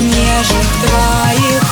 нежных твоих.